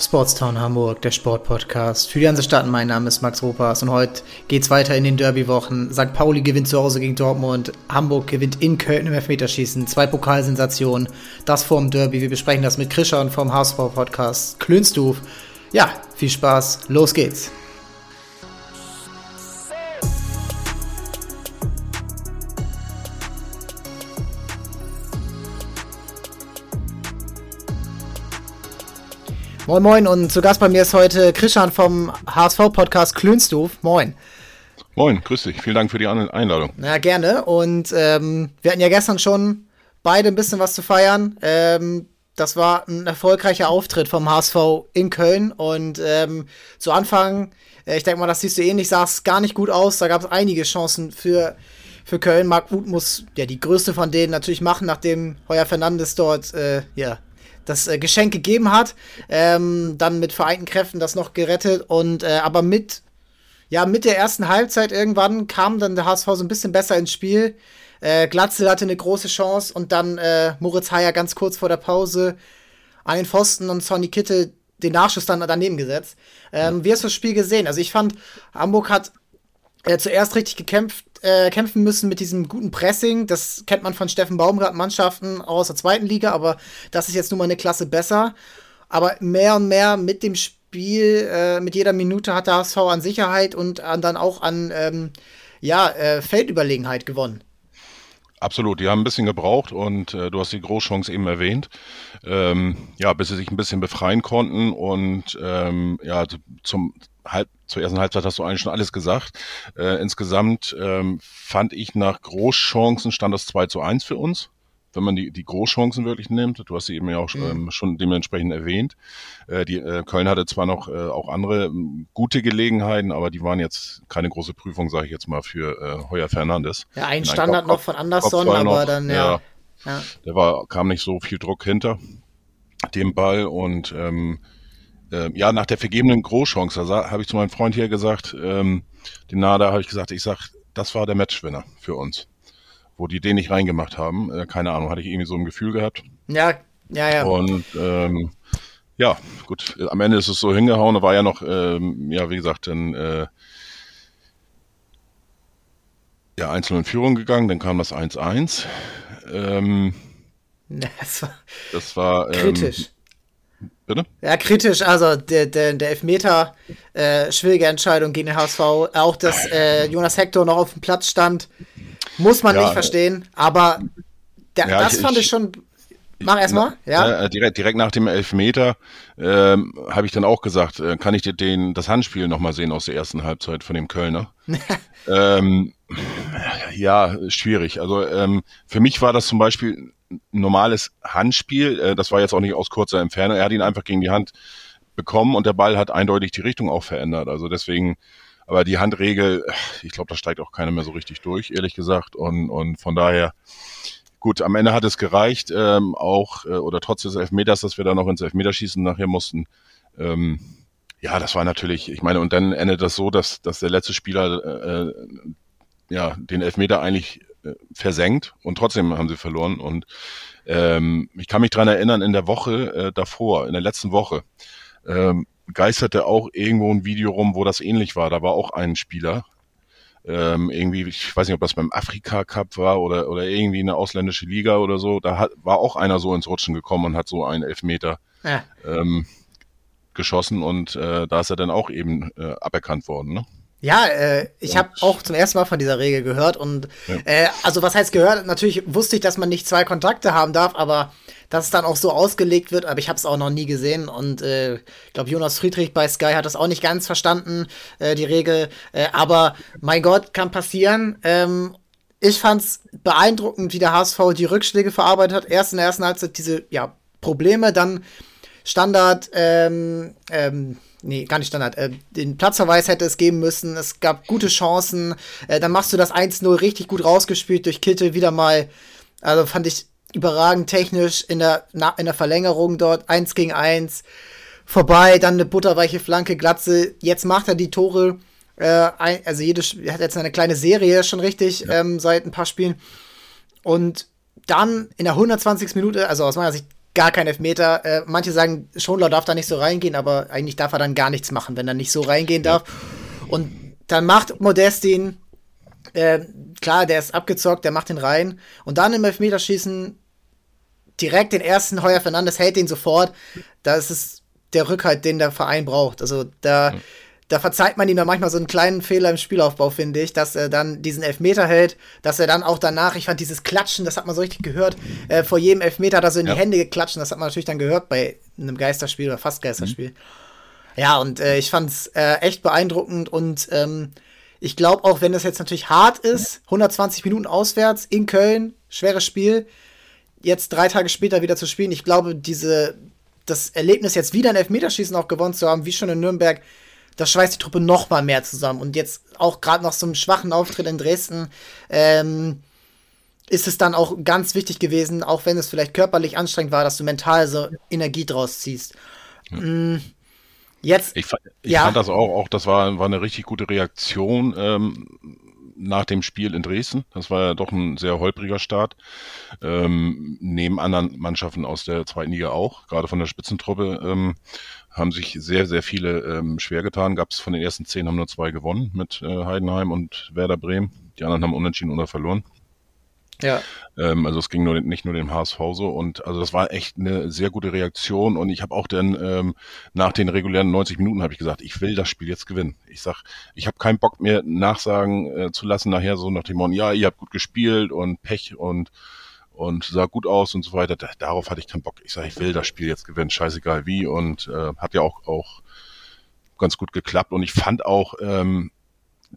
Sportstown Hamburg, der Sportpodcast. Für die ganze Stadt, mein Name ist Max Ropas und heute geht's weiter in den Derby-Wochen. St. Pauli gewinnt zu Hause gegen Dortmund, Hamburg gewinnt in Köln im Elfmeterschießen, zwei Pokalsensationen, das vorm Derby. Wir besprechen das mit Krischer und vom HSV-Podcast Klönstuf. Ja, viel Spaß, los geht's. Moin Moin und zu Gast bei mir ist heute Christian vom HSV-Podcast Klönstuf. Moin. Moin, grüß dich. Vielen Dank für die Einladung. Na, gerne. Und ähm, wir hatten ja gestern schon beide ein bisschen was zu feiern. Ähm, das war ein erfolgreicher Auftritt vom HSV in Köln. Und ähm, zu Anfang, äh, ich denke mal, das siehst du ähnlich, sah es gar nicht gut aus. Da gab es einige Chancen für, für Köln. Marc Uth muss ja die größte von denen natürlich machen, nachdem Heuer Fernandes dort äh, ja, das äh, Geschenk gegeben hat. Ähm, dann mit vereinten Kräften das noch gerettet und äh, aber mit ja mit der ersten Halbzeit irgendwann kam dann der HSV so ein bisschen besser ins Spiel. Äh, Glatzel hatte eine große Chance und dann äh, Moritz Heyer ganz kurz vor der Pause an den Pfosten und Sonny Kitte den Nachschuss dann daneben gesetzt. Ähm, wie hast du das Spiel gesehen? Also ich fand, Hamburg hat äh, zuerst richtig gekämpft, äh, kämpfen müssen mit diesem guten Pressing. Das kennt man von Steffen Baumgart Mannschaften aus der zweiten Liga, aber das ist jetzt nun mal eine Klasse besser. Aber mehr und mehr mit dem Spiel, äh, mit jeder Minute hat der HSV an Sicherheit und an, dann auch an ähm, ja, äh, Feldüberlegenheit gewonnen. Absolut, die haben ein bisschen gebraucht und äh, du hast die Großchance eben erwähnt. Ähm, ja, bis sie sich ein bisschen befreien konnten und ähm, ja, zum halb, zur ersten Halbzeit hast du eigentlich schon alles gesagt. Äh, insgesamt ähm, fand ich nach Großchancen stand das 2 zu 1 für uns wenn man die, die Großchancen wirklich nimmt. Du hast sie eben ja auch mhm. ähm, schon dementsprechend erwähnt. Äh, die, äh, Köln hatte zwar noch äh, auch andere ähm, gute Gelegenheiten, aber die waren jetzt keine große Prüfung, sage ich jetzt mal, für äh, Heuer Fernandes. Ja, ein Standard Kopf, noch von Anderson, aber noch, dann, ja. ja. Der war, kam nicht so viel Druck hinter dem Ball und ähm, äh, ja, nach der vergebenen Großchance, da habe ich zu meinem Freund hier gesagt, ähm, den Nada, habe ich gesagt, ich sag, das war der Matchwinner für uns wo die den nicht reingemacht haben. Äh, keine Ahnung, hatte ich irgendwie so ein Gefühl gehabt. Ja, ja, ja. Und ähm, ja, gut, am Ende ist es so hingehauen. Da war ja noch, ähm, ja, wie gesagt, dann äh, ja, einzeln in Führung gegangen, dann kam das 1-1. Ähm, das war, das war ähm, kritisch. Bitte? Ja, kritisch. Also der, der, der Elfmeter, äh, schwierige Entscheidung gegen den HSV. Auch, dass äh, Jonas Hector noch auf dem Platz stand. Muss man ja, nicht verstehen, aber der, ja, das ich, fand ich, ich schon. Mach erstmal, ja. Äh, direkt, direkt nach dem Elfmeter ähm, habe ich dann auch gesagt, äh, kann ich dir den, das Handspiel nochmal sehen aus der ersten Halbzeit von dem Kölner? ähm, ja, schwierig. Also ähm, für mich war das zum Beispiel ein normales Handspiel. Äh, das war jetzt auch nicht aus kurzer Entfernung. Er hat ihn einfach gegen die Hand bekommen und der Ball hat eindeutig die Richtung auch verändert. Also deswegen aber die Handregel, ich glaube, da steigt auch keiner mehr so richtig durch, ehrlich gesagt. Und, und von daher, gut, am Ende hat es gereicht, ähm, auch, äh, oder trotz des Elfmeters, dass wir da noch ins Elfmeterschießen nachher mussten. Ähm, ja, das war natürlich, ich meine, und dann endet das so, dass, dass der letzte Spieler äh, ja den Elfmeter eigentlich äh, versenkt und trotzdem haben sie verloren. Und ähm, ich kann mich dran erinnern, in der Woche äh, davor, in der letzten Woche, ähm, geisterte auch irgendwo ein Video rum, wo das ähnlich war. Da war auch ein Spieler, ähm, irgendwie, ich weiß nicht, ob das beim Afrika Cup war oder, oder irgendwie eine ausländische Liga oder so. Da hat, war auch einer so ins Rutschen gekommen und hat so einen Elfmeter ja. ähm, geschossen und äh, da ist er dann auch eben äh, aberkannt worden. Ne? Ja, äh, ich habe auch zum ersten Mal von dieser Regel gehört und ja. äh, also was heißt gehört? Natürlich wusste ich, dass man nicht zwei Kontakte haben darf, aber dass es dann auch so ausgelegt wird, aber ich habe es auch noch nie gesehen und äh, ich glaube Jonas Friedrich bei Sky hat das auch nicht ganz verstanden, äh, die Regel. Äh, aber mein Gott, kann passieren. Ähm, ich fand's beeindruckend, wie der HSV die Rückschläge verarbeitet hat. Erst in der ersten Halbzeit diese ja, Probleme, dann Standard, ähm, ähm, nee, gar nicht Standard, äh, den Platzverweis hätte es geben müssen, es gab gute Chancen, äh, dann machst du das 1-0 richtig gut rausgespielt durch Kittel wieder mal, also fand ich überragend technisch in der, na, in der Verlängerung dort, 1 gegen 1, vorbei, dann eine butterweiche Flanke, Glatze, jetzt macht er die Tore, äh, ein, also jede, er hat jetzt eine kleine Serie schon richtig, ja. ähm, seit ein paar Spielen. Und dann in der 120. Minute, also aus meiner Sicht gar kein Elfmeter. Äh, manche sagen, Schonlau darf da nicht so reingehen, aber eigentlich darf er dann gar nichts machen, wenn er nicht so reingehen darf. Und dann macht Modestin, äh, klar, der ist abgezockt, der macht den rein. Und dann im Elfmeterschießen direkt den ersten Heuer Fernandes hält den sofort. Da ist der Rückhalt, den der Verein braucht. Also da. Mhm da verzeiht man ihm dann manchmal so einen kleinen Fehler im Spielaufbau, finde ich, dass er dann diesen Elfmeter hält, dass er dann auch danach, ich fand dieses Klatschen, das hat man so richtig gehört, äh, vor jedem Elfmeter hat er so in ja. die Hände geklatscht, das hat man natürlich dann gehört bei einem Geisterspiel oder fast Geisterspiel. Mhm. Ja, und äh, ich fand es äh, echt beeindruckend und ähm, ich glaube auch, wenn das jetzt natürlich hart ist, 120 Minuten auswärts in Köln, schweres Spiel, jetzt drei Tage später wieder zu spielen, ich glaube, diese, das Erlebnis jetzt wieder ein Elfmeterschießen auch gewonnen zu haben, wie schon in Nürnberg, das schweißt die Truppe noch mal mehr zusammen. Und jetzt auch gerade nach so einem schwachen Auftritt in Dresden ähm, ist es dann auch ganz wichtig gewesen, auch wenn es vielleicht körperlich anstrengend war, dass du mental so Energie draus ziehst. Ja. Mm, jetzt. Ich, fand, ich ja. fand das auch, auch das war, war eine richtig gute Reaktion. Ähm, nach dem Spiel in Dresden. Das war ja doch ein sehr holpriger Start. Ähm, neben anderen Mannschaften aus der zweiten Liga auch, gerade von der Spitzentruppe. Ähm, haben sich sehr, sehr viele ähm, schwer getan. Gab es von den ersten zehn haben nur zwei gewonnen mit äh, Heidenheim und Werder Bremen. Die anderen haben unentschieden oder verloren. Ja. Ähm, also es ging nur nicht nur dem HSV so und also das war echt eine sehr gute Reaktion und ich habe auch dann ähm, nach den regulären 90 Minuten habe ich gesagt, ich will das Spiel jetzt gewinnen. Ich sag, ich habe keinen Bock mehr nachsagen äh, zu lassen nachher so nach dem Motto, ja, ihr habt gut gespielt und Pech und und sah gut aus und so weiter. Darauf hatte ich keinen Bock. Ich sage, ich will das Spiel jetzt gewinnen, scheißegal wie. Und äh, hat ja auch, auch ganz gut geklappt. Und ich fand auch, ähm,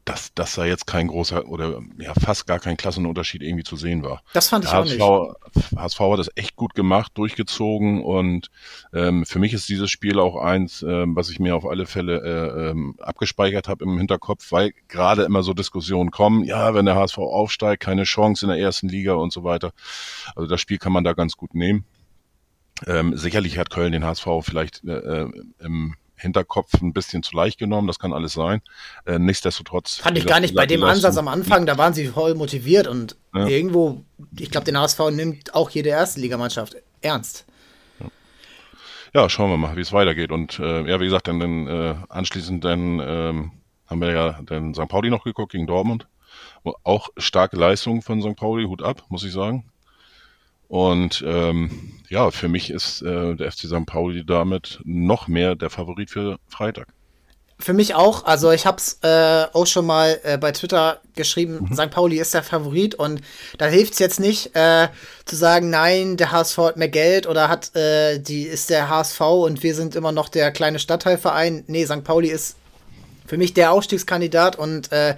dass, dass da jetzt kein großer oder ja fast gar kein Klassenunterschied irgendwie zu sehen war. Das fand ich HSV, auch nicht. HSV hat das echt gut gemacht, durchgezogen und ähm, für mich ist dieses Spiel auch eins, ähm, was ich mir auf alle Fälle äh, ähm, abgespeichert habe im Hinterkopf, weil gerade immer so Diskussionen kommen, ja, wenn der HSV aufsteigt, keine Chance in der ersten Liga und so weiter. Also das Spiel kann man da ganz gut nehmen. Ähm, sicherlich hat Köln den HSV vielleicht äh, äh im Hinterkopf ein bisschen zu leicht genommen, das kann alles sein. Äh, nichtsdestotrotz. Fand ich gar nicht bei dem Ansatz am Anfang, da waren sie voll motiviert und ja. irgendwo, ich glaube, den HSV nimmt auch jede erste Ligamannschaft ernst. Ja. schauen wir mal, wie es weitergeht. Und äh, ja, wie gesagt, dann, dann äh, anschließend dann ähm, haben wir ja den St. Pauli noch geguckt gegen Dortmund. Auch starke Leistung von St. Pauli, Hut ab, muss ich sagen. Und ähm, ja, für mich ist äh, der FC St. Pauli damit noch mehr der Favorit für Freitag. Für mich auch. Also ich habe es äh, auch schon mal äh, bei Twitter geschrieben, mhm. St. Pauli ist der Favorit und da hilft es jetzt nicht äh, zu sagen, nein, der HSV hat mehr Geld oder hat äh, die ist der HSV und wir sind immer noch der kleine Stadtteilverein. Nee, St. Pauli ist für mich der Aufstiegskandidat und äh,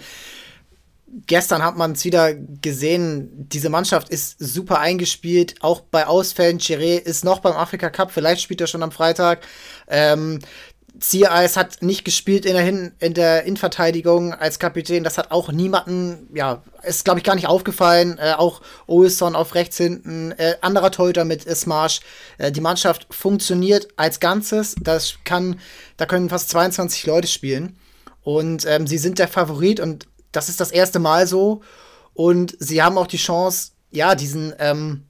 gestern hat man es wieder gesehen, diese Mannschaft ist super eingespielt, auch bei Ausfällen. Chiré ist noch beim Afrika Cup, vielleicht spielt er schon am Freitag. Ähm, Ziereis hat nicht gespielt in der, Hin in der Innenverteidigung als Kapitän. Das hat auch niemanden, ja, ist glaube ich gar nicht aufgefallen. Äh, auch Olson auf rechts hinten, äh, anderer Torhüter mit Smarsch. Äh, die Mannschaft funktioniert als Ganzes. Das kann, da können fast 22 Leute spielen. Und ähm, sie sind der Favorit und das ist das erste Mal so. Und sie haben auch die Chance, ja, diesen ähm,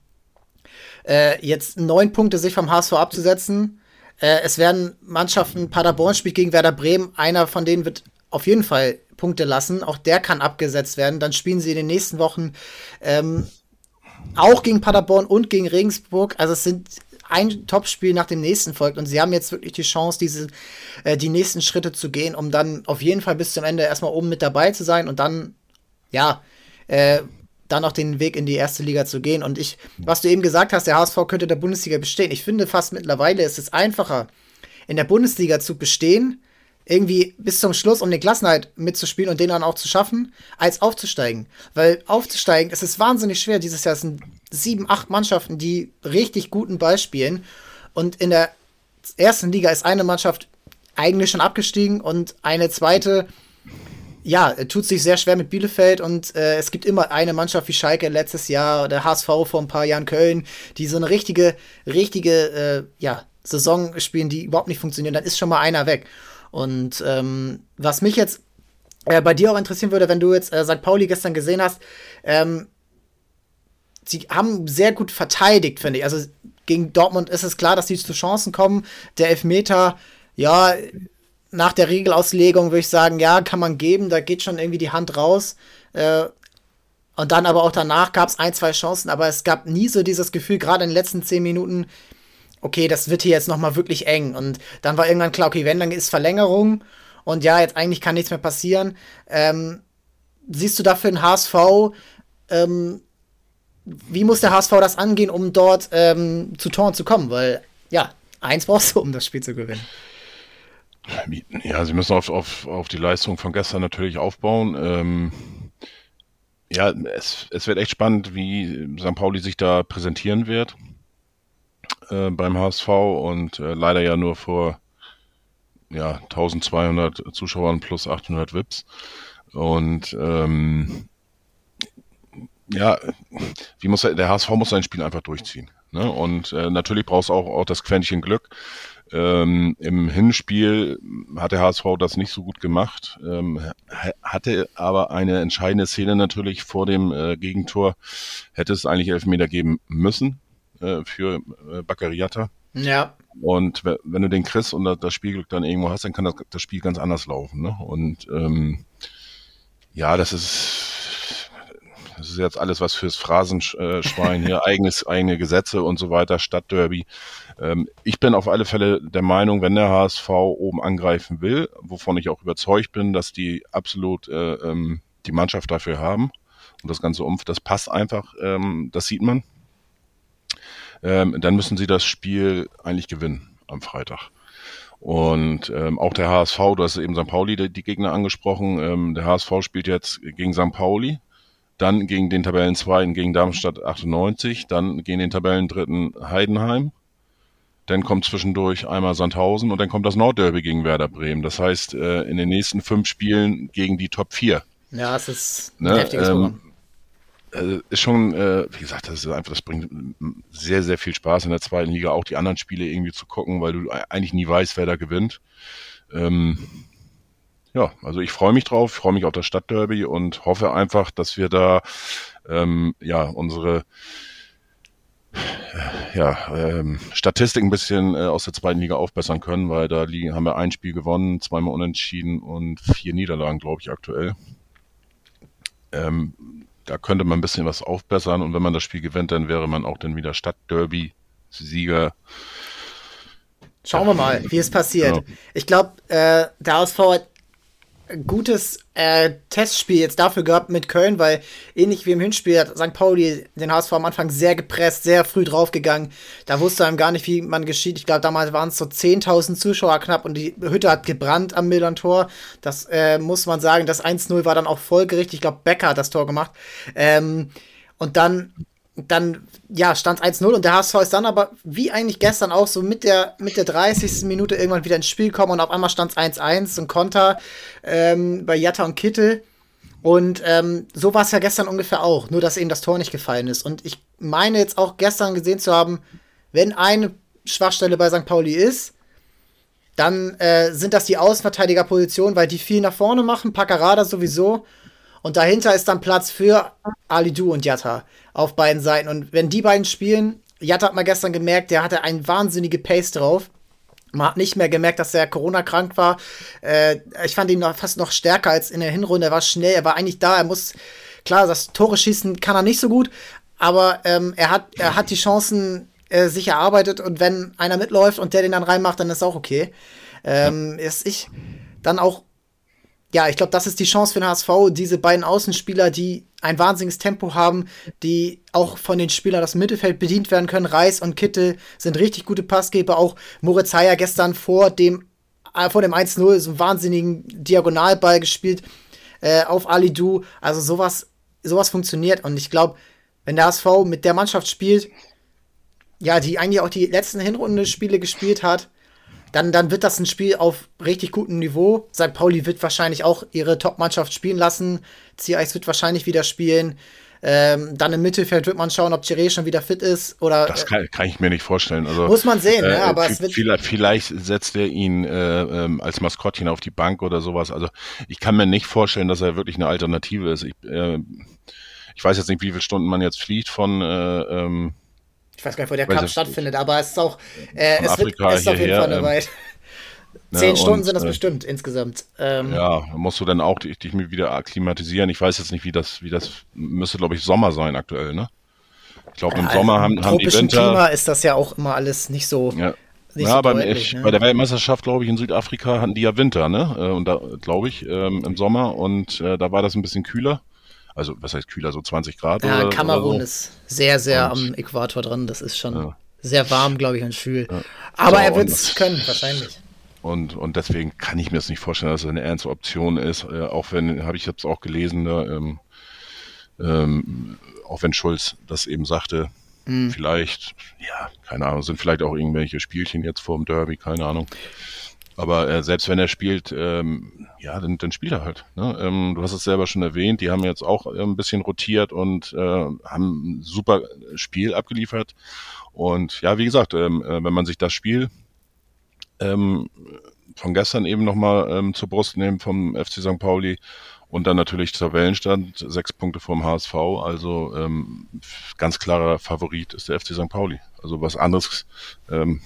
äh, jetzt neun Punkte sich vom HSV abzusetzen. Äh, es werden Mannschaften, Paderborn spielt gegen Werder Bremen, einer von denen wird auf jeden Fall Punkte lassen. Auch der kann abgesetzt werden. Dann spielen sie in den nächsten Wochen ähm, auch gegen Paderborn und gegen Regensburg. Also es sind ein Topspiel nach dem nächsten folgt und sie haben jetzt wirklich die Chance, diese, äh, die nächsten Schritte zu gehen, um dann auf jeden Fall bis zum Ende erstmal oben mit dabei zu sein und dann, ja, äh, dann auch den Weg in die erste Liga zu gehen. Und ich, was du eben gesagt hast, der HSV könnte der Bundesliga bestehen. Ich finde fast mittlerweile ist es einfacher, in der Bundesliga zu bestehen, irgendwie bis zum Schluss, um den Klassenhalt mitzuspielen und den dann auch zu schaffen, als aufzusteigen. Weil aufzusteigen, es ist wahnsinnig schwer. Dieses Jahr sind sieben, acht Mannschaften, die richtig guten Ball spielen. Und in der ersten Liga ist eine Mannschaft eigentlich schon abgestiegen und eine zweite, ja, tut sich sehr schwer mit Bielefeld und äh, es gibt immer eine Mannschaft wie Schalke letztes Jahr, der HSV vor ein paar Jahren Köln, die so eine richtige, richtige, äh, ja, Saison spielen, die überhaupt nicht funktionieren, dann ist schon mal einer weg. Und ähm, was mich jetzt äh, bei dir auch interessieren würde, wenn du jetzt äh, St. Pauli gestern gesehen hast, ähm, sie haben sehr gut verteidigt, finde ich. Also gegen Dortmund ist es klar, dass die zu Chancen kommen. Der Elfmeter, ja, nach der Regelauslegung würde ich sagen, ja, kann man geben, da geht schon irgendwie die Hand raus. Äh, und dann aber auch danach gab es ein, zwei Chancen, aber es gab nie so dieses Gefühl, gerade in den letzten zehn Minuten, okay, das wird hier jetzt nochmal wirklich eng. Und dann war irgendwann klar, okay, wenn, dann ist Verlängerung. Und ja, jetzt eigentlich kann nichts mehr passieren. Ähm, siehst du dafür den HSV? Ähm, wie muss der HSV das angehen, um dort ähm, zu Toren zu kommen? Weil, ja, eins brauchst du, um das Spiel zu gewinnen. Ja, sie müssen auf, auf, auf die Leistung von gestern natürlich aufbauen. Ähm, ja, es, es wird echt spannend, wie St. Pauli sich da präsentieren wird äh, beim HSV und äh, leider ja nur vor ja, 1200 Zuschauern plus 800 VIPs. Und ähm, ja, wie muss er, der HSV muss sein Spiel einfach durchziehen. Ne? Und äh, natürlich brauchst du auch, auch das Quäntchen Glück. Ähm, Im Hinspiel hat der HSV das nicht so gut gemacht, ähm, hatte aber eine entscheidende Szene natürlich vor dem äh, Gegentor. Hätte es eigentlich Elfmeter geben müssen äh, für äh, Baccariata. Ja. Und wenn du den kriegst und das Spielglück dann irgendwo hast, dann kann das, das Spiel ganz anders laufen. Ne? Und ähm, ja, das ist das ist jetzt alles was fürs Phrasenschwein hier, eigenes, eigene Gesetze und so weiter, Stadtderby. Ähm, ich bin auf alle Fälle der Meinung, wenn der HSV oben angreifen will, wovon ich auch überzeugt bin, dass die absolut äh, ähm, die Mannschaft dafür haben und das ganze Umfeld, das passt einfach, ähm, das sieht man. Ähm, dann müssen sie das Spiel eigentlich gewinnen am Freitag. Und ähm, auch der HSV, du hast eben St. Pauli die, die Gegner angesprochen. Ähm, der HSV spielt jetzt gegen St. Pauli dann gegen den Tabellenzweiten gegen Darmstadt 98, dann gegen den Tabellendritten Heidenheim, dann kommt zwischendurch einmal Sandhausen und dann kommt das Nordderby gegen Werder Bremen. Das heißt, äh, in den nächsten fünf Spielen gegen die Top 4. Ja, es ist ein ne, heftiges ähm, äh, ist schon, äh, wie gesagt, das ist einfach, das bringt sehr, sehr viel Spaß in der zweiten Liga, auch die anderen Spiele irgendwie zu gucken, weil du eigentlich nie weißt, wer da gewinnt. Ähm, ja, also ich freue mich drauf, freue mich auf das Stadtderby und hoffe einfach, dass wir da ähm, ja unsere ja, ähm, Statistik ein bisschen äh, aus der zweiten Liga aufbessern können, weil da liegen, haben wir ein Spiel gewonnen, zweimal unentschieden und vier Niederlagen, glaube ich, aktuell. Ähm, da könnte man ein bisschen was aufbessern und wenn man das Spiel gewinnt, dann wäre man auch dann wieder Stadtderby-Sieger. Schauen wir mal, wie es passiert. Ja. Ich glaube, äh, der HSV hat gutes äh, Testspiel jetzt dafür gehabt mit Köln, weil ähnlich wie im Hinspiel hat St. Pauli den HSV am Anfang sehr gepresst, sehr früh draufgegangen. Da wusste einem gar nicht, wie man geschieht. Ich glaube, damals waren es so 10.000 Zuschauer knapp und die Hütte hat gebrannt am Millantor. Das äh, muss man sagen. Das 1-0 war dann auch folgerichtig. Ich glaube, Becker hat das Tor gemacht. Ähm, und dann dann, ja, stand 1-0 und der HSV ist dann aber, wie eigentlich gestern auch, so mit der, mit der 30. Minute irgendwann wieder ins Spiel gekommen und auf einmal stand es 1-1 und Konter ähm, bei Jatta und Kittel. Und ähm, so war es ja gestern ungefähr auch, nur dass eben das Tor nicht gefallen ist. Und ich meine jetzt auch gestern gesehen zu haben, wenn eine Schwachstelle bei St. Pauli ist, dann äh, sind das die Außenverteidigerpositionen, weil die viel nach vorne machen, Paccarada sowieso. Und dahinter ist dann Platz für Alidu und Jatta auf beiden Seiten. Und wenn die beiden spielen, Jatta hat mal gestern gemerkt, der hatte eine wahnsinnige Pace drauf. Man hat nicht mehr gemerkt, dass er Corona-krank war. Äh, ich fand ihn noch, fast noch stärker als in der Hinrunde. Er war schnell, er war eigentlich da. Er muss, klar, das Tore schießen kann er nicht so gut, aber ähm, er, hat, er hat die Chancen äh, sich erarbeitet und wenn einer mitläuft und der den dann reinmacht, dann ist auch okay. Ähm, ist ich dann auch ja, ich glaube, das ist die Chance für den HSV, diese beiden Außenspieler, die ein wahnsinniges Tempo haben, die auch von den Spielern das Mittelfeld bedient werden können. Reis und Kittel sind richtig gute Passgeber. Auch Moritz Heyer gestern vor dem, äh, vor dem 1-0 so einen wahnsinnigen Diagonalball gespielt äh, auf Ali Du. Also sowas, sowas funktioniert. Und ich glaube, wenn der HSV mit der Mannschaft spielt, ja, die eigentlich auch die letzten Hinrundenspiele gespielt hat, dann, dann wird das ein Spiel auf richtig gutem Niveau. St. Pauli wird wahrscheinlich auch ihre Top-Mannschaft spielen lassen. CIS wird wahrscheinlich wieder spielen. Ähm, dann im Mittelfeld wird man schauen, ob Chiré schon wieder fit ist oder. Das kann, kann ich mir nicht vorstellen. Also, muss man sehen, ne? äh, ne? aber es wird vielleicht, vielleicht setzt er ihn äh, ähm, als Maskottchen auf die Bank oder sowas. Also ich kann mir nicht vorstellen, dass er wirklich eine Alternative ist. Ich, äh, ich weiß jetzt nicht, wie viele Stunden man jetzt fliegt von äh, ähm, Ich weiß gar nicht, wo der Cup stattfindet, aber es ist auch, äh, es, wird, es ist auf jeden Fall eine ähm, Weit. Ne, Zehn Stunden und, sind das äh, bestimmt insgesamt. Ähm, ja, musst du dann auch dich, dich wieder akklimatisieren. Ich weiß jetzt nicht, wie das, wie das müsste, glaube ich, Sommer sein aktuell, ne? Ich glaube, im ja, Sommer haben, haben die Winter. Klima ist das ja auch immer alles nicht so. Ja, ja, so beim, deutlich, ich, ne? bei der Weltmeisterschaft, glaube ich, in Südafrika hatten die ja Winter, ne? Äh, und da, glaube ich, ähm, im Sommer und äh, da war das ein bisschen kühler. Also, was heißt kühler, so 20 Grad? Ja, oder, Kamerun oder so. ist sehr, sehr und, am Äquator dran. Das ist schon ja. sehr warm, glaube ich, und schwül. Ja. Aber so, er wird es können, wahrscheinlich. Und, und deswegen kann ich mir das nicht vorstellen, dass es eine ernste Option ist. Äh, auch wenn, habe ich jetzt auch gelesen, ne, ähm, ähm, auch wenn Schulz das eben sagte, Mhm. Vielleicht, ja, keine Ahnung, sind vielleicht auch irgendwelche Spielchen jetzt vor dem Derby, keine Ahnung. Aber äh, selbst wenn er spielt, ähm, ja, dann, dann spielt er halt. Ne? Ähm, du hast es selber schon erwähnt, die haben jetzt auch äh, ein bisschen rotiert und äh, haben ein super Spiel abgeliefert. Und ja, wie gesagt, ähm, äh, wenn man sich das Spiel ähm, von gestern eben nochmal ähm, zur Brust nimmt vom FC St. Pauli, und dann natürlich Tabellenstand, sechs Punkte vom HSV. Also ähm, ganz klarer Favorit ist der FC St. Pauli. Also was anderes, ähm,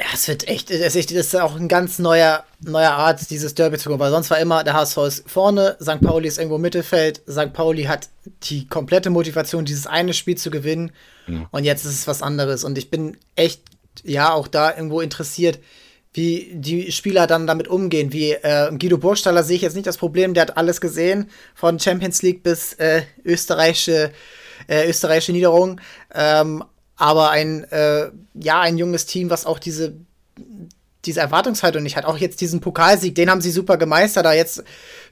ja. Es wird echt, das ist auch ein ganz neuer, neuer Art, dieses Derby zu kommen, weil sonst war immer, der HSV ist vorne, St. Pauli ist irgendwo im Mittelfeld, St. Pauli hat die komplette Motivation, dieses eine Spiel zu gewinnen mhm. und jetzt ist es was anderes und ich bin echt, ja, auch da irgendwo interessiert, wie die Spieler dann damit umgehen. Wie äh, Guido Burgstaller sehe ich jetzt nicht das Problem, der hat alles gesehen, von Champions League bis äh, österreichische, äh, österreichische Niederung. Ähm, aber ein, äh, ja, ein junges Team, was auch diese diese Erwartungshaltung nicht hat. Auch jetzt diesen Pokalsieg, den haben sie super gemeistert, da jetzt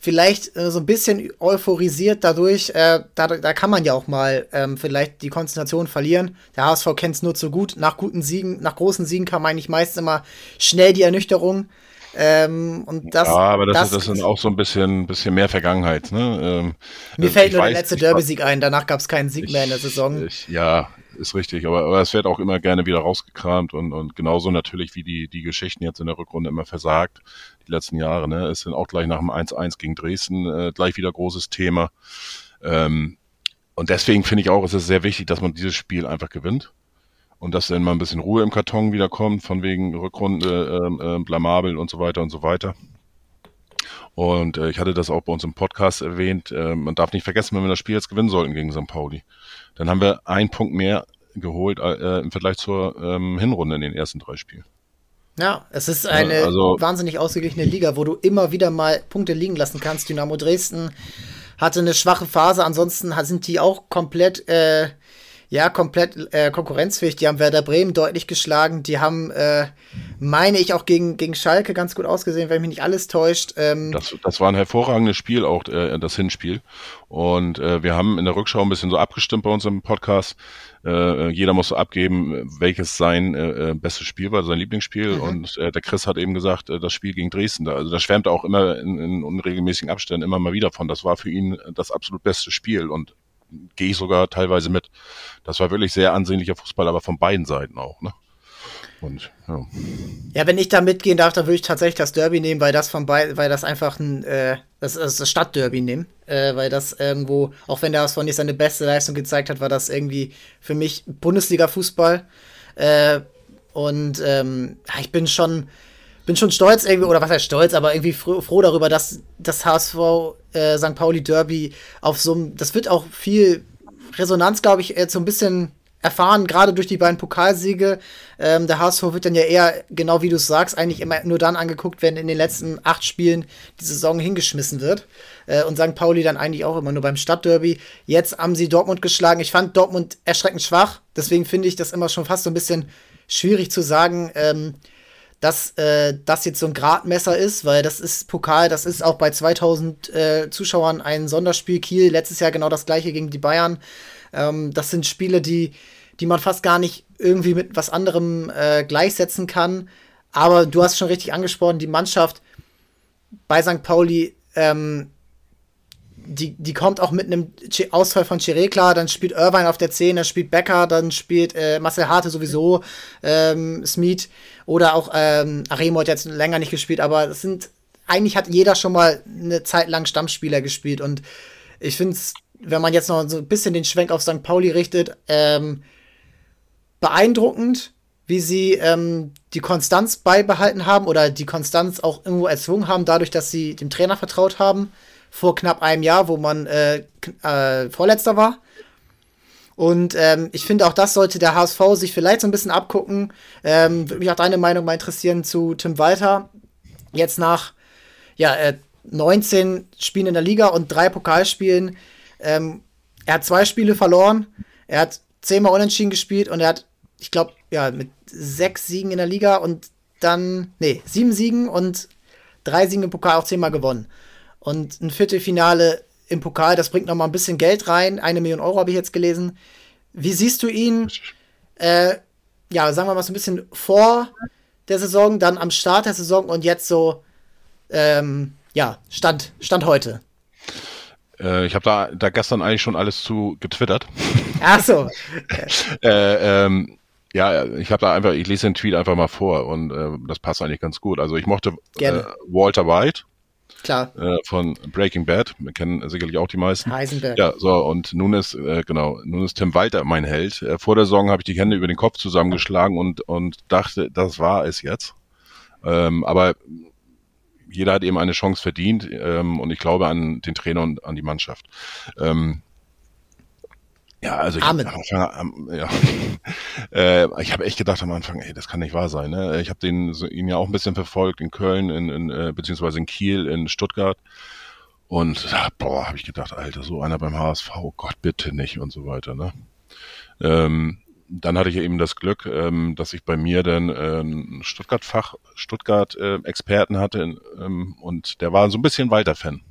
vielleicht äh, so ein bisschen euphorisiert dadurch, äh, da, da kann man ja auch mal ähm, vielleicht die Konzentration verlieren. Der HSV kennt es nur zu gut. Nach guten Siegen, nach großen Siegen kam eigentlich meist immer schnell die Ernüchterung. Ähm, und das, ja, aber das, das, ist, ist auch so ein bisschen, bisschen mehr Vergangenheit. Ne? Ähm, mir fällt nur weiß, der letzte Derby-Sieg ein, danach gab es keinen Sieg ich, mehr in der Saison. Ich, ja, ist richtig, aber, aber es wird auch immer gerne wieder rausgekramt und, und genauso natürlich wie die, die Geschichten jetzt in der Rückrunde immer versagt, die letzten Jahre. Ne? Es sind auch gleich nach dem 1-1 gegen Dresden äh, gleich wieder großes Thema. Ähm, und deswegen finde ich auch, es ist sehr wichtig, dass man dieses Spiel einfach gewinnt und dass dann mal ein bisschen Ruhe im Karton wiederkommt, von wegen Rückrunde, ähm, äh, blamabel und so weiter und so weiter. Und äh, ich hatte das auch bei uns im Podcast erwähnt. Äh, man darf nicht vergessen, wenn wir das Spiel jetzt gewinnen sollten gegen St. Pauli, dann haben wir einen Punkt mehr geholt äh, im Vergleich zur ähm, Hinrunde in den ersten drei Spielen. Ja, es ist eine also, wahnsinnig ausgeglichene Liga, wo du immer wieder mal Punkte liegen lassen kannst. Dynamo Dresden hatte eine schwache Phase, ansonsten sind die auch komplett äh, ja, komplett äh, konkurrenzfähig. Die haben Werder Bremen deutlich geschlagen. Die haben, äh, meine ich, auch gegen, gegen Schalke ganz gut ausgesehen, wenn mich nicht alles täuscht. Ähm das, das war ein hervorragendes Spiel, auch äh, das Hinspiel. Und äh, wir haben in der Rückschau ein bisschen so abgestimmt bei uns im Podcast. Äh, jeder muss so abgeben, welches sein äh, äh bestes Spiel war, sein Lieblingsspiel. Mhm. Und äh, der Chris hat eben gesagt, äh, das Spiel gegen Dresden. Da, also da schwärmt er auch immer in, in unregelmäßigen Abständen immer mal wieder von. Das war für ihn das absolut beste Spiel. Und gehe ich sogar teilweise mit. Das war wirklich sehr ansehnlicher Fußball, aber von beiden Seiten auch. Ne? Und, ja. ja, wenn ich da mitgehen darf, dann würde ich tatsächlich das Derby nehmen, weil das von beiden, weil das einfach ein, äh, das, das Stadtderby nehmen, äh, weil das irgendwo, auch wenn der HSV nicht seine beste Leistung gezeigt hat, war das irgendwie für mich Bundesliga-Fußball. Äh, und ähm, ich bin schon, bin schon stolz irgendwie, oder was heißt stolz, aber irgendwie froh, froh darüber, dass das HSV äh, St. Pauli Derby auf so einem, das wird auch viel Resonanz, glaube ich, jetzt so ein bisschen erfahren, gerade durch die beiden Pokalsiege. Ähm, der HSV wird dann ja eher, genau wie du es sagst, eigentlich immer nur dann angeguckt, wenn in den letzten acht Spielen die Saison hingeschmissen wird. Äh, und St. Pauli dann eigentlich auch immer nur beim Stadtderby. Jetzt haben sie Dortmund geschlagen. Ich fand Dortmund erschreckend schwach. Deswegen finde ich das immer schon fast so ein bisschen schwierig zu sagen. Ähm, dass äh, das jetzt so ein Gradmesser ist, weil das ist Pokal, das ist auch bei 2000 äh, Zuschauern ein Sonderspiel. Kiel letztes Jahr genau das gleiche gegen die Bayern. Ähm, das sind Spiele, die, die man fast gar nicht irgendwie mit was anderem äh, gleichsetzen kann. Aber du hast schon richtig angesprochen, die Mannschaft bei St. Pauli ähm, die, die kommt auch mit einem Ausfall von Chiré klar, dann spielt Irvine auf der 10, dann spielt Becker, dann spielt äh, Marcel Harte sowieso, ähm, Smith oder auch ähm, Aremo hat jetzt länger nicht gespielt, aber es sind, eigentlich hat jeder schon mal eine Zeit lang Stammspieler gespielt und ich finde es wenn man jetzt noch so ein bisschen den Schwenk auf St. Pauli richtet, ähm, beeindruckend, wie sie ähm, die Konstanz beibehalten haben oder die Konstanz auch irgendwo erzwungen haben, dadurch, dass sie dem Trainer vertraut haben, vor knapp einem Jahr, wo man äh, äh, Vorletzter war. Und ähm, ich finde, auch das sollte der HSV sich vielleicht so ein bisschen abgucken. Ähm, würde mich auch deine Meinung mal interessieren zu Tim Walter. Jetzt nach ja, äh, 19 Spielen in der Liga und drei Pokalspielen. Ähm, er hat zwei Spiele verloren. Er hat zehnmal unentschieden gespielt und er hat, ich glaube, ja, mit sechs Siegen in der Liga und dann, nee, sieben Siegen und drei Siegen im Pokal auch zehnmal gewonnen. Und ein Viertelfinale im Pokal, das bringt noch mal ein bisschen Geld rein. Eine Million Euro habe ich jetzt gelesen. Wie siehst du ihn, äh, ja, sagen wir mal so ein bisschen vor der Saison, dann am Start der Saison und jetzt so, ähm, ja, Stand, Stand heute? Äh, ich habe da, da gestern eigentlich schon alles zu getwittert. Ach so. äh, ähm, ja, ich habe da einfach, ich lese den Tweet einfach mal vor und äh, das passt eigentlich ganz gut. Also ich mochte äh, Walter White. Klar. Äh, von Breaking Bad, wir kennen sicherlich auch die meisten. Heisenberg. Ja, so, und nun ist, äh, genau, nun ist Tim Walter mein Held. Äh, vor der Saison habe ich die Hände über den Kopf zusammengeschlagen und, und dachte, das war es jetzt. Ähm, aber jeder hat eben eine Chance verdient ähm, und ich glaube an den Trainer und an die Mannschaft. Ähm, ja, also ich, Amen. Anfang, ja, äh, ich habe echt gedacht am Anfang, ey, das kann nicht wahr sein. Ne? Ich habe den so, ihn ja auch ein bisschen verfolgt in Köln, in, in äh, beziehungsweise in Kiel, in Stuttgart. Und boah, habe ich gedacht, Alter, so einer beim HSV, oh Gott, bitte nicht und so weiter. Ne? Ähm, dann hatte ich eben das Glück, ähm, dass ich bei mir dann äh, Stuttgart-Fach, Stuttgart-Experten äh, hatte ähm, und der war so ein bisschen Walter-Fan.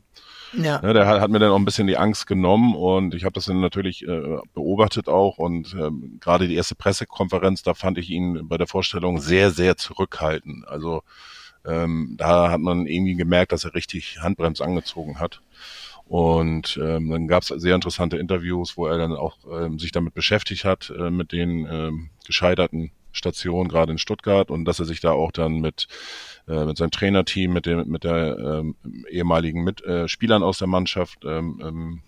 Ja. Ne, der hat, hat, mir dann auch ein bisschen die Angst genommen und ich habe das dann natürlich äh, beobachtet auch und ähm, gerade die erste Pressekonferenz, da fand ich ihn bei der Vorstellung sehr, sehr zurückhaltend. Also ähm, da hat man irgendwie gemerkt, dass er richtig Handbremse angezogen hat. Und ähm, dann gab es sehr interessante Interviews, wo er dann auch ähm, sich damit beschäftigt hat, äh, mit den ähm, gescheiterten Stationen, gerade in Stuttgart, und dass er sich da auch dann mit, äh, mit seinem Trainerteam, mit dem, mit der ähm, ehemaligen mit, äh, Spielern aus der Mannschaft ähm, ähm,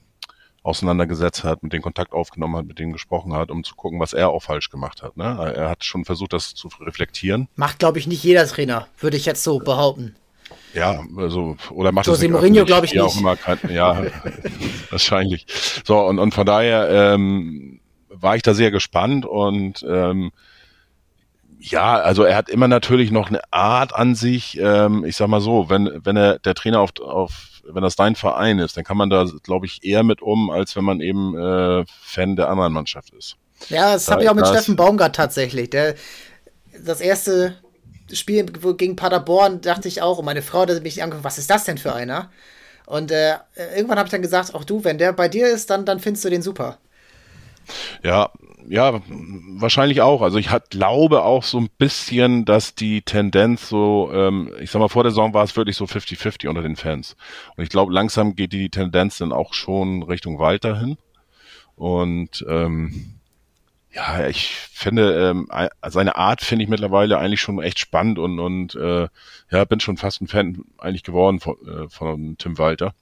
auseinandergesetzt hat, mit denen Kontakt aufgenommen hat, mit denen gesprochen hat, um zu gucken, was er auch falsch gemacht hat. Ne? Er hat schon versucht, das zu reflektieren. Macht, glaube ich, nicht jeder Trainer, würde ich jetzt so behaupten. Ja, also, oder macht Jose das Mourinho, glaube ich, nicht. Auch immer kein, ja, wahrscheinlich. So, und, und von daher ähm, war ich da sehr gespannt und ähm, ja, also er hat immer natürlich noch eine Art an sich, ähm, ich sag mal so, wenn, wenn er der Trainer auf, auf wenn das dein Verein ist, dann kann man da, glaube ich, eher mit um, als wenn man eben äh, Fan der anderen Mannschaft ist. Ja, das da, habe ich auch mit Steffen Baumgart tatsächlich. Der, das erste Spiel gegen Paderborn dachte ich auch, und meine Frau hat mich angeguckt, was ist das denn für einer? Und äh, irgendwann habe ich dann gesagt, auch du, wenn der bei dir ist, dann, dann findest du den super. Ja, ja, wahrscheinlich auch. Also ich hat, glaube auch so ein bisschen, dass die Tendenz so, ähm, ich sag mal, vor der Saison war es wirklich so 50-50 unter den Fans. Und ich glaube, langsam geht die Tendenz dann auch schon Richtung Walter hin. Und ähm, ja, ich finde, ähm, seine Art finde ich mittlerweile eigentlich schon echt spannend und, und äh, ja, bin schon fast ein Fan eigentlich geworden von, äh, von Tim Walter.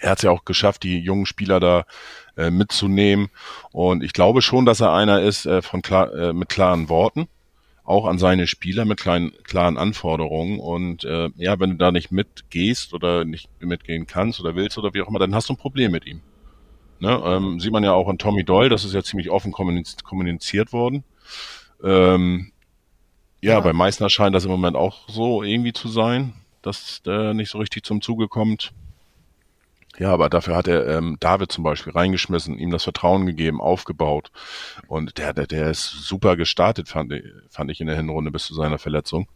Er hat es ja auch geschafft, die jungen Spieler da äh, mitzunehmen. Und ich glaube schon, dass er einer ist äh, von klar, äh, mit klaren Worten, auch an seine Spieler mit kleinen, klaren Anforderungen. Und äh, ja, wenn du da nicht mitgehst oder nicht mitgehen kannst oder willst oder wie auch immer, dann hast du ein Problem mit ihm. Ne? Ähm, sieht man ja auch an Tommy Doyle, das ist ja ziemlich offen kommuniziert worden. Ähm, ja, ja, bei Meißner scheint das im Moment auch so irgendwie zu sein, dass der nicht so richtig zum Zuge kommt. Ja, aber dafür hat er ähm, David zum Beispiel reingeschmissen, ihm das Vertrauen gegeben, aufgebaut. Und der, der, der ist super gestartet, fand ich, fand ich in der Hinrunde bis zu seiner Verletzung.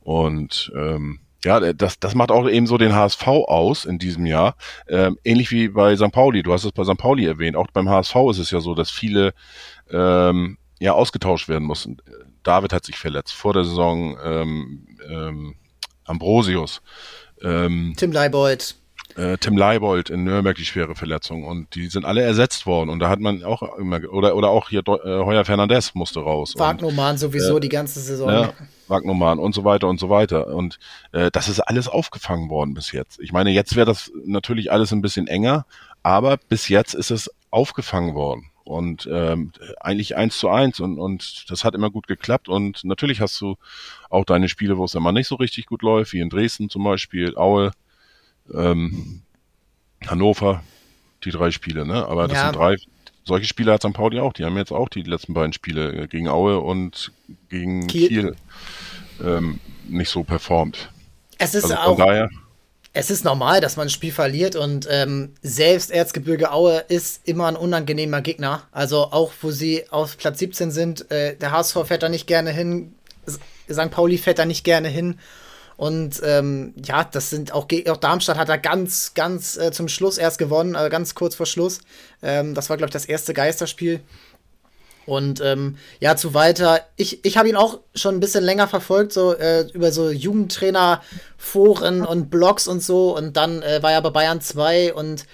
Und ähm, ja, das, das macht auch eben so den HSV aus in diesem Jahr. Ähm, ähnlich wie bei St. Pauli. Du hast es bei St. Pauli erwähnt. Auch beim HSV ist es ja so, dass viele ähm, ja ausgetauscht werden mussten. David hat sich verletzt vor der Saison. Ähm, ähm, Ambrosius. Ähm, Tim Leibold. Äh, Tim Leibold in Nürnberg die schwere Verletzung. Und die sind alle ersetzt worden. Und da hat man auch immer oder oder auch hier äh, Heuer Fernandez musste raus. Wagnoman sowieso äh, die ganze Saison. Ja, Wagnoman und so weiter und so weiter. Und äh, das ist alles aufgefangen worden bis jetzt. Ich meine, jetzt wäre das natürlich alles ein bisschen enger, aber bis jetzt ist es aufgefangen worden. Und ähm, eigentlich eins zu eins. Und, und das hat immer gut geklappt. Und natürlich hast du auch deine Spiele, wo es immer nicht so richtig gut läuft, wie in Dresden zum Beispiel, Aue, ähm, Hannover, die drei Spiele, ne? Aber das ja. sind drei, solche Spiele hat St. Pauli auch, die haben jetzt auch die letzten beiden Spiele gegen Aue und gegen Kiel, Kiel ähm, nicht so performt. Es ist also auch, daher, es ist normal, dass man ein Spiel verliert und ähm, selbst Erzgebirge Aue ist immer ein unangenehmer Gegner. Also auch wo sie auf Platz 17 sind, äh, der HSV fährt da nicht gerne hin, St. Pauli fährt da nicht gerne hin. Und ähm, ja, das sind auch, auch Darmstadt hat da ganz, ganz äh, zum Schluss erst gewonnen, äh, ganz kurz vor Schluss. Ähm, das war, glaube ich, das erste Geisterspiel. Und ähm, ja, zu weiter. Ich, ich habe ihn auch schon ein bisschen länger verfolgt, so äh, über so Jugendtrainer-Foren und Blogs und so. Und dann äh, war er bei Bayern 2 und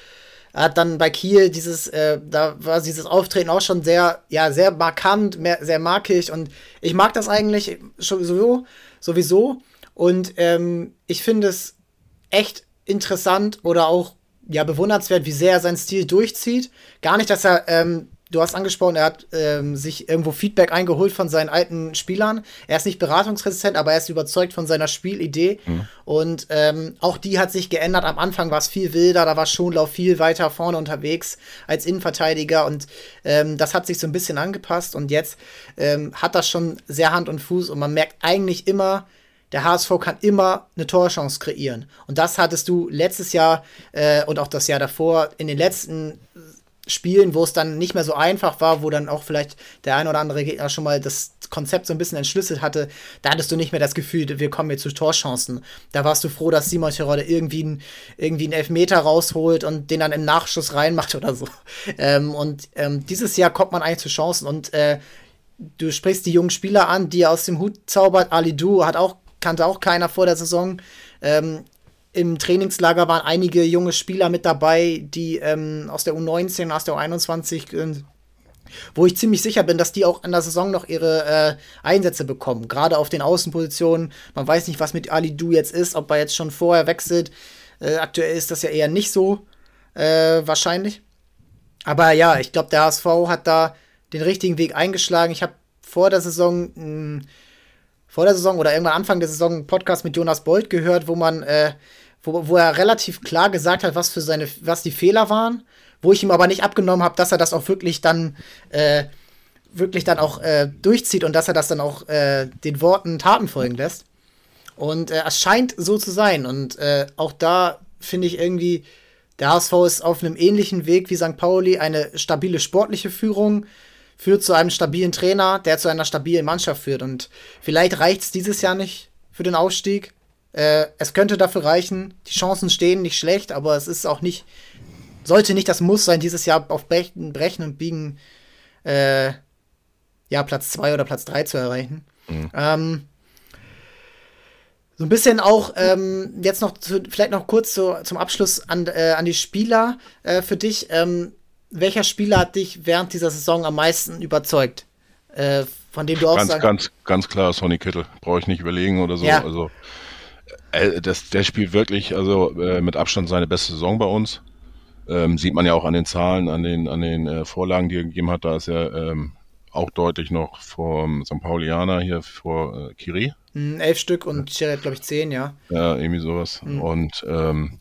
hat dann bei Kiel dieses, äh, da war dieses Auftreten auch schon sehr, ja, sehr markant, mehr, sehr markig. Und ich mag das eigentlich sowieso. sowieso. Und ähm, ich finde es echt interessant oder auch ja bewundernswert, wie sehr er seinen Stil durchzieht. Gar nicht, dass er ähm, du hast angesprochen, er hat ähm, sich irgendwo Feedback eingeholt von seinen alten Spielern. Er ist nicht beratungsresistent, aber er ist überzeugt von seiner Spielidee. Mhm. Und ähm, auch die hat sich geändert. Am Anfang war es viel wilder, da war Schonlauf viel weiter vorne unterwegs als Innenverteidiger. Und ähm, das hat sich so ein bisschen angepasst. Und jetzt ähm, hat das schon sehr Hand und Fuß. Und man merkt eigentlich immer, der HSV kann immer eine Torchance kreieren. Und das hattest du letztes Jahr äh, und auch das Jahr davor in den letzten Spielen, wo es dann nicht mehr so einfach war, wo dann auch vielleicht der ein oder andere Gegner schon mal das Konzept so ein bisschen entschlüsselt hatte, da hattest du nicht mehr das Gefühl, wir kommen jetzt zu Torchancen. Da warst du froh, dass Simon Terodde irgendwie, ein, irgendwie einen Elfmeter rausholt und den dann im Nachschuss reinmacht oder so. Ähm, und ähm, dieses Jahr kommt man eigentlich zu Chancen und äh, du sprichst die jungen Spieler an, die er aus dem Hut zaubert. Ali Du hat auch, kannte auch keiner vor der Saison. Ähm, im Trainingslager waren einige junge Spieler mit dabei, die ähm, aus der U19, aus der U21, äh, wo ich ziemlich sicher bin, dass die auch an der Saison noch ihre äh, Einsätze bekommen. Gerade auf den Außenpositionen. Man weiß nicht, was mit Ali Du jetzt ist, ob er jetzt schon vorher wechselt. Äh, aktuell ist das ja eher nicht so äh, wahrscheinlich. Aber ja, ich glaube, der HSV hat da den richtigen Weg eingeschlagen. Ich habe vor der Saison mh, vor der Saison oder irgendwann Anfang der Saison einen Podcast mit Jonas Bold gehört, wo man äh, wo, wo er relativ klar gesagt hat, was für seine, was die Fehler waren, wo ich ihm aber nicht abgenommen habe, dass er das auch wirklich dann äh, wirklich dann auch äh, durchzieht und dass er das dann auch äh, den Worten Taten folgen lässt. Und äh, es scheint so zu sein. Und äh, auch da finde ich irgendwie, der HSV ist auf einem ähnlichen Weg wie St. Pauli, eine stabile sportliche Führung führt zu einem stabilen Trainer, der zu einer stabilen Mannschaft führt. Und vielleicht reicht es dieses Jahr nicht für den Aufstieg. Äh, es könnte dafür reichen. Die Chancen stehen nicht schlecht, aber es ist auch nicht, sollte nicht das Muss sein, dieses Jahr auf Brechen, Brechen und Biegen äh, ja, Platz 2 oder Platz 3 zu erreichen. Mhm. Ähm, so ein bisschen auch ähm, jetzt noch zu, vielleicht noch kurz zu, zum Abschluss an, äh, an die Spieler äh, für dich. Ähm, welcher Spieler hat dich während dieser Saison am meisten überzeugt? Äh, von dem du auch ganz, sagst. Ganz, ganz klar, Sonny Kittel. Brauche ich nicht überlegen oder so. Ja. Also äh, das, der spielt wirklich, also äh, mit Abstand seine beste Saison bei uns. Ähm, sieht man ja auch an den Zahlen, an den, an den äh, Vorlagen, die er gegeben hat. Da ist er ähm, auch deutlich noch vor St. Paulianer hier vor äh, Kiri. Mm, elf Stück und Chirret, glaube ich, zehn, ja. Ja, irgendwie sowas. Mhm. Und ähm,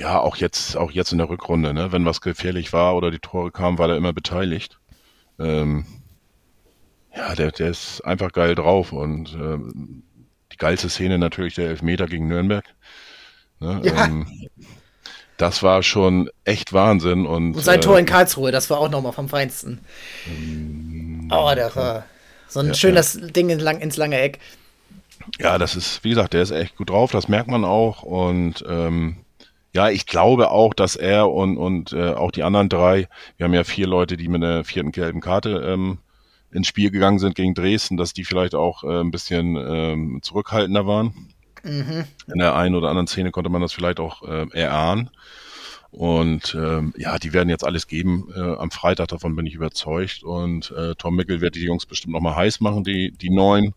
ja, auch jetzt, auch jetzt in der Rückrunde, ne? wenn was gefährlich war oder die Tore kamen, war er immer beteiligt. Ähm, ja, der, der ist einfach geil drauf und ähm, geilste Szene natürlich der Elfmeter gegen Nürnberg. Ne, ja. ähm, das war schon echt Wahnsinn. Und, und sein äh, Tor in Karlsruhe, das war auch nochmal vom Feinsten. Ähm, oh, der war so ein ja, schönes ja. Ding ins lange Eck. Ja, das ist, wie gesagt, der ist echt gut drauf, das merkt man auch. Und ähm, ja, ich glaube auch, dass er und, und äh, auch die anderen drei, wir haben ja vier Leute, die mit einer vierten gelben Karte ähm, ins Spiel gegangen sind gegen Dresden, dass die vielleicht auch äh, ein bisschen ähm, zurückhaltender waren. Mhm. In der einen oder anderen Szene konnte man das vielleicht auch äh, erahnen. Und ähm, ja, die werden jetzt alles geben äh, am Freitag, davon bin ich überzeugt. Und äh, Tom Mickel wird die Jungs bestimmt nochmal heiß machen, die, die neuen.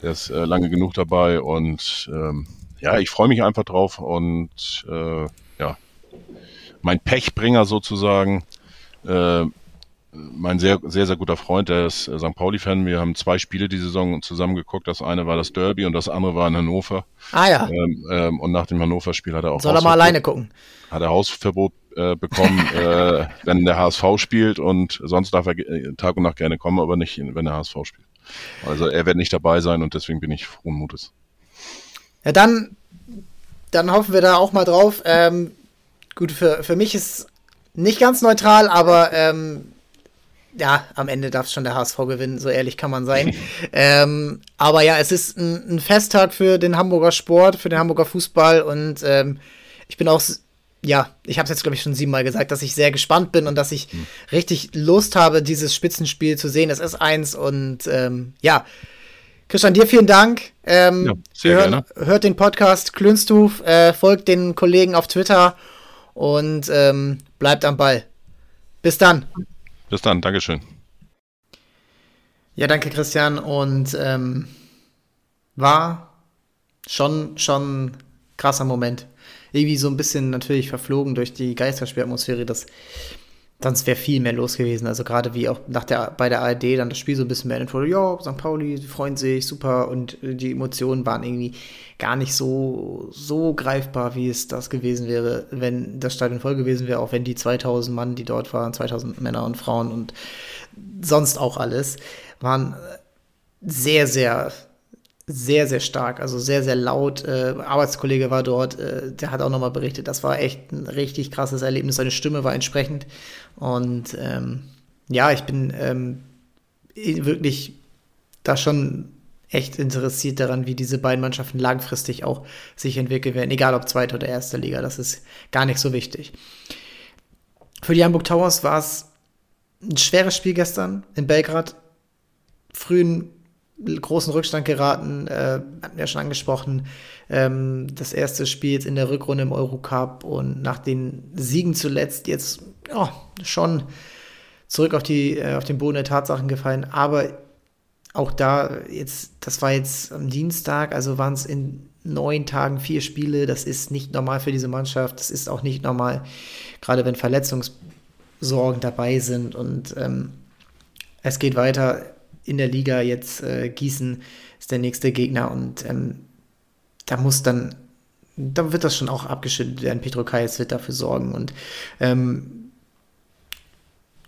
Der ist äh, lange genug dabei und ähm, ja, ich freue mich einfach drauf und äh, ja, mein Pechbringer sozusagen, äh, mein sehr, sehr, sehr guter Freund, der ist äh, St. Pauli-Fan. Wir haben zwei Spiele die Saison zusammen geguckt. Das eine war das Derby und das andere war in Hannover. Ah ja. Ähm, ähm, und nach dem Hannover-Spiel hat er auch Soll er mal alleine gucken? Hat er Hausverbot äh, bekommen, äh, wenn der HSV spielt und sonst darf er äh, Tag und Nacht gerne kommen, aber nicht, wenn der HSV spielt. Also er wird nicht dabei sein und deswegen bin ich frohen Mutes. Ja, dann, dann hoffen wir da auch mal drauf. Ähm, gut, für, für mich ist nicht ganz neutral, aber ähm, ja, am Ende darf schon der HSV gewinnen, so ehrlich kann man sein. ähm, aber ja, es ist ein, ein, Festtag für den Hamburger Sport, für den Hamburger Fußball und ähm, ich bin auch, ja, ich habe es jetzt glaube ich schon siebenmal gesagt, dass ich sehr gespannt bin und dass ich hm. richtig Lust habe, dieses Spitzenspiel zu sehen. Es ist eins und ähm, ja. Christian, dir vielen Dank. Ähm, ja, sehr hören, gerne. Hört den Podcast Klünstuf, äh, folgt den Kollegen auf Twitter und ähm, bleibt am Ball. Bis dann. Bis dann, Dankeschön. Ja, danke Christian und ähm, war schon schon krasser Moment. Irgendwie so ein bisschen natürlich verflogen durch die Geisterspielatmosphäre, das sonst wäre viel mehr los gewesen. Also gerade wie auch nach der, bei der ARD dann das Spiel so ein bisschen beendet wurde, ja, St. Pauli, die freuen sich, super. Und die Emotionen waren irgendwie gar nicht so, so greifbar, wie es das gewesen wäre, wenn das Stadion voll gewesen wäre, auch wenn die 2000 Mann, die dort waren, 2000 Männer und Frauen und sonst auch alles, waren sehr, sehr sehr, sehr stark, also sehr, sehr laut. Äh, Arbeitskollege war dort, äh, der hat auch nochmal berichtet, das war echt ein richtig krasses Erlebnis. Seine Stimme war entsprechend. Und ähm, ja, ich bin ähm, wirklich da schon echt interessiert daran, wie diese beiden Mannschaften langfristig auch sich entwickeln werden, egal ob zweite oder erste Liga, das ist gar nicht so wichtig. Für die Hamburg Towers war es ein schweres Spiel gestern in Belgrad. Frühen großen Rückstand geraten, äh, hatten wir schon angesprochen. Ähm, das erste Spiel jetzt in der Rückrunde im Eurocup und nach den Siegen zuletzt jetzt oh, schon zurück auf, die, äh, auf den Boden der Tatsachen gefallen. Aber auch da, jetzt, das war jetzt am Dienstag, also waren es in neun Tagen vier Spiele. Das ist nicht normal für diese Mannschaft. Das ist auch nicht normal, gerade wenn Verletzungssorgen dabei sind. Und ähm, es geht weiter in der Liga jetzt äh, Gießen ist der nächste Gegner und ähm, da muss dann, da wird das schon auch abgeschüttet werden. Petro Kais wird dafür sorgen und ähm,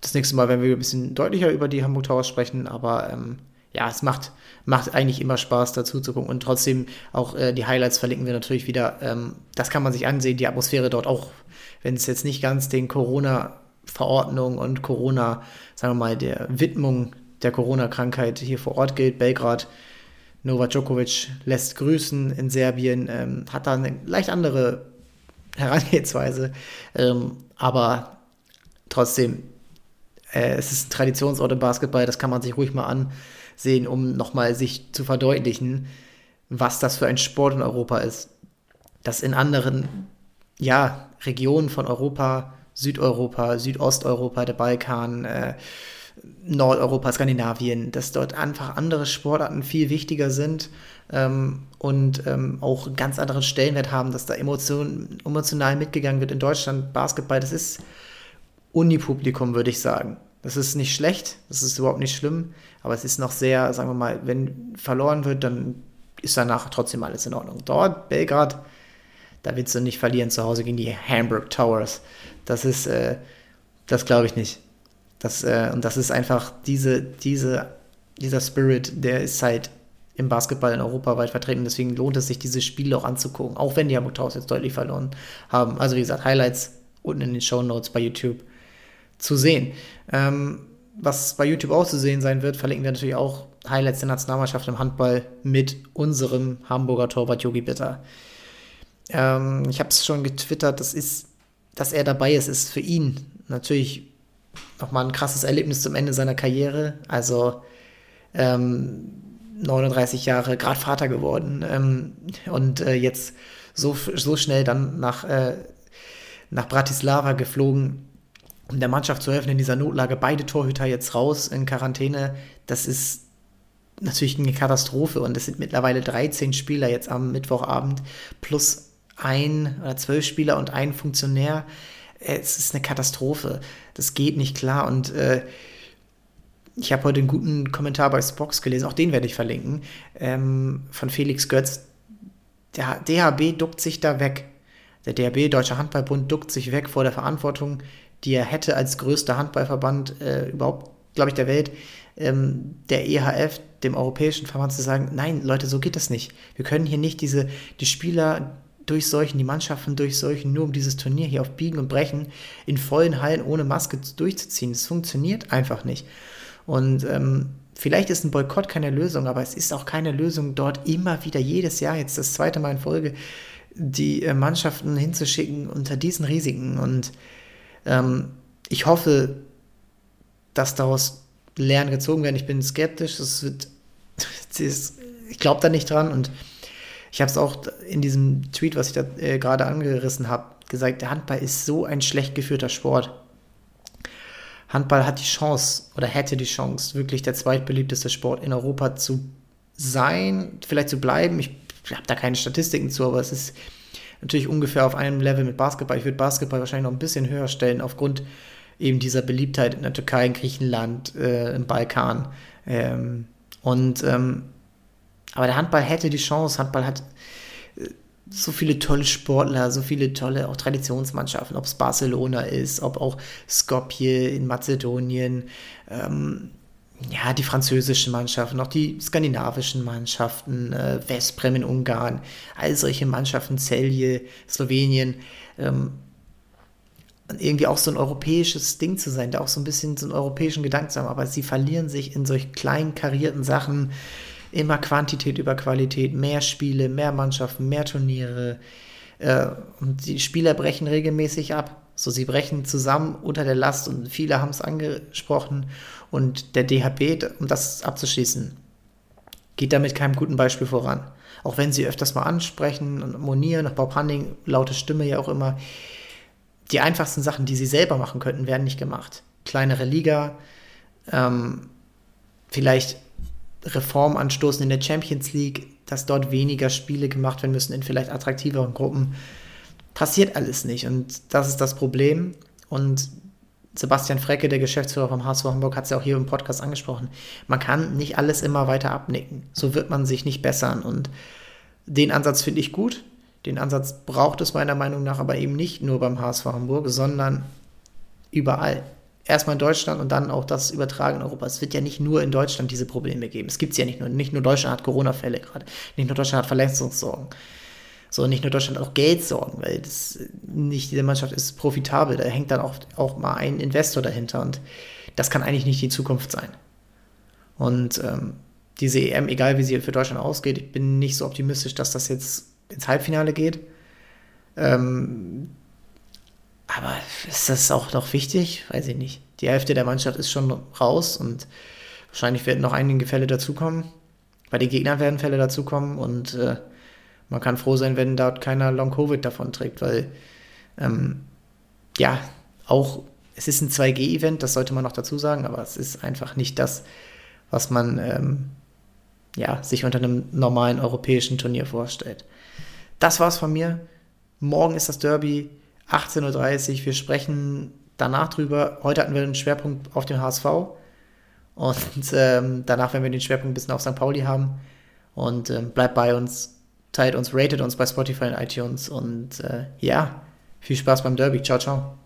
das nächste Mal werden wir ein bisschen deutlicher über die Hamburg Towers sprechen, aber ähm, ja, es macht, macht eigentlich immer Spaß, dazu zu gucken. Und trotzdem auch äh, die Highlights verlinken wir natürlich wieder. Ähm, das kann man sich ansehen, die Atmosphäre dort auch, wenn es jetzt nicht ganz den Corona-Verordnungen und Corona, sagen wir mal, der Widmung der Corona-Krankheit hier vor Ort gilt. Belgrad, Novak Djokovic lässt grüßen in Serbien, ähm, hat da eine leicht andere Herangehensweise, ähm, aber trotzdem, äh, es ist ein Traditionsort im Basketball, das kann man sich ruhig mal ansehen, um nochmal sich zu verdeutlichen, was das für ein Sport in Europa ist. Das in anderen ja, Regionen von Europa, Südeuropa, Südosteuropa, der Balkan, äh, Nordeuropa, Skandinavien, dass dort einfach andere Sportarten viel wichtiger sind ähm, und ähm, auch ganz anderen Stellenwert haben, dass da emotion, emotional mitgegangen wird. In Deutschland Basketball, das ist Unipublikum, würde ich sagen. Das ist nicht schlecht, das ist überhaupt nicht schlimm, aber es ist noch sehr, sagen wir mal, wenn verloren wird, dann ist danach trotzdem alles in Ordnung. Dort, Belgrad, da willst du nicht verlieren zu Hause gegen die Hamburg Towers. Das ist, äh, das glaube ich nicht. Das, äh, und das ist einfach diese, diese, dieser Spirit, der ist halt im Basketball in Europa weit vertreten. Deswegen lohnt es sich, diese Spiele auch anzugucken, auch wenn die Hamburg Towers jetzt deutlich verloren haben. Also wie gesagt, Highlights unten in den Show Notes bei YouTube zu sehen. Ähm, was bei YouTube auch zu sehen sein wird, verlinken wir natürlich auch Highlights der Nationalmannschaft im Handball mit unserem Hamburger Torwart Yogi Bitter. Ähm, ich habe es schon getwittert, das ist, dass er dabei ist, ist für ihn natürlich nochmal ein krasses Erlebnis zum Ende seiner Karriere. Also ähm, 39 Jahre, gerade Vater geworden ähm, und äh, jetzt so, so schnell dann nach, äh, nach Bratislava geflogen, um der Mannschaft zu helfen in dieser Notlage. Beide Torhüter jetzt raus in Quarantäne. Das ist natürlich eine Katastrophe und es sind mittlerweile 13 Spieler jetzt am Mittwochabend plus ein oder zwölf Spieler und ein Funktionär. Es ist eine Katastrophe. Das geht nicht klar und äh, ich habe heute einen guten Kommentar bei Spox gelesen, auch den werde ich verlinken, ähm, von Felix Götz. Der DHB duckt sich da weg. Der DHB, Deutscher Handballbund, duckt sich weg vor der Verantwortung, die er hätte als größter Handballverband äh, überhaupt, glaube ich, der Welt, ähm, der EHF, dem Europäischen Verband, zu sagen, nein, Leute, so geht das nicht. Wir können hier nicht diese, die Spieler durchseuchen, die Mannschaften durchseuchen, nur um dieses Turnier hier auf Biegen und Brechen in vollen Hallen ohne Maske durchzuziehen. Das funktioniert einfach nicht. Und ähm, vielleicht ist ein Boykott keine Lösung, aber es ist auch keine Lösung, dort immer wieder jedes Jahr, jetzt das zweite Mal in Folge, die äh, Mannschaften hinzuschicken unter diesen Risiken. Und ähm, ich hoffe, dass daraus Lernen gezogen werden. Ich bin skeptisch. Das wird, ich glaube da nicht dran. Und ich habe es auch in diesem Tweet, was ich da äh, gerade angerissen habe, gesagt, der Handball ist so ein schlecht geführter Sport. Handball hat die Chance oder hätte die Chance, wirklich der zweitbeliebteste Sport in Europa zu sein, vielleicht zu bleiben. Ich habe da keine Statistiken zu, aber es ist natürlich ungefähr auf einem Level mit Basketball. Ich würde Basketball wahrscheinlich noch ein bisschen höher stellen, aufgrund eben dieser Beliebtheit in der Türkei, in Griechenland, äh, im Balkan. Ähm, und ähm, aber der Handball hätte die Chance. Handball hat äh, so viele tolle Sportler, so viele tolle auch Traditionsmannschaften, ob es Barcelona ist, ob auch Skopje in Mazedonien, ähm, ja, die französischen Mannschaften, auch die skandinavischen Mannschaften, äh, Westbrem in Ungarn, all solche Mannschaften, Celje, Slowenien, ähm, irgendwie auch so ein europäisches Ding zu sein, da auch so ein bisschen so einen europäischen Gedanken zu haben, aber sie verlieren sich in solch kleinen karierten Sachen, immer Quantität über Qualität, mehr Spiele, mehr Mannschaften, mehr Turniere. Äh, und die Spieler brechen regelmäßig ab. So, sie brechen zusammen unter der Last und viele haben es angesprochen. Und der DHB, um das abzuschließen, geht damit keinem guten Beispiel voran. Auch wenn sie öfters mal ansprechen und monieren, nach Bob Hunning, laute Stimme ja auch immer, die einfachsten Sachen, die sie selber machen könnten, werden nicht gemacht. Kleinere Liga, ähm, vielleicht Reform anstoßen in der Champions League, dass dort weniger Spiele gemacht werden müssen in vielleicht attraktiveren Gruppen. Passiert alles nicht und das ist das Problem. Und Sebastian Frecke, der Geschäftsführer vom HSV Hamburg, hat es ja auch hier im Podcast angesprochen. Man kann nicht alles immer weiter abnicken. So wird man sich nicht bessern. Und den Ansatz finde ich gut. Den Ansatz braucht es meiner Meinung nach aber eben nicht nur beim HSV Hamburg, sondern überall erstmal in Deutschland und dann auch das Übertragen in Europa. Es wird ja nicht nur in Deutschland diese Probleme geben. Es gibt es ja nicht nur. Nicht nur Deutschland hat Corona-Fälle gerade. Nicht nur Deutschland hat Verletzungssorgen. So, nicht nur Deutschland hat auch Geldsorgen, weil das nicht jede Mannschaft ist profitabel. Da hängt dann auch, auch mal ein Investor dahinter und das kann eigentlich nicht die Zukunft sein. Und ähm, diese EM, egal wie sie für Deutschland ausgeht, ich bin nicht so optimistisch, dass das jetzt ins Halbfinale geht. Ähm, aber ist das auch noch wichtig? Weiß ich nicht. Die Hälfte der Mannschaft ist schon raus und wahrscheinlich werden noch einige Fälle dazukommen. Bei den Gegnern werden Fälle dazukommen und äh, man kann froh sein, wenn dort keiner Long-Covid davon trägt, weil ähm, ja, auch es ist ein 2G-Event, das sollte man noch dazu sagen, aber es ist einfach nicht das, was man ähm, ja, sich unter einem normalen europäischen Turnier vorstellt. Das war's von mir. Morgen ist das Derby. 18.30 Uhr. Wir sprechen danach drüber. Heute hatten wir einen Schwerpunkt auf den HSV. Und ähm, danach werden wir den Schwerpunkt ein bisschen auf St. Pauli haben. Und ähm, bleibt bei uns, teilt uns, ratet uns bei Spotify und iTunes. Und äh, ja, viel Spaß beim Derby. Ciao, ciao.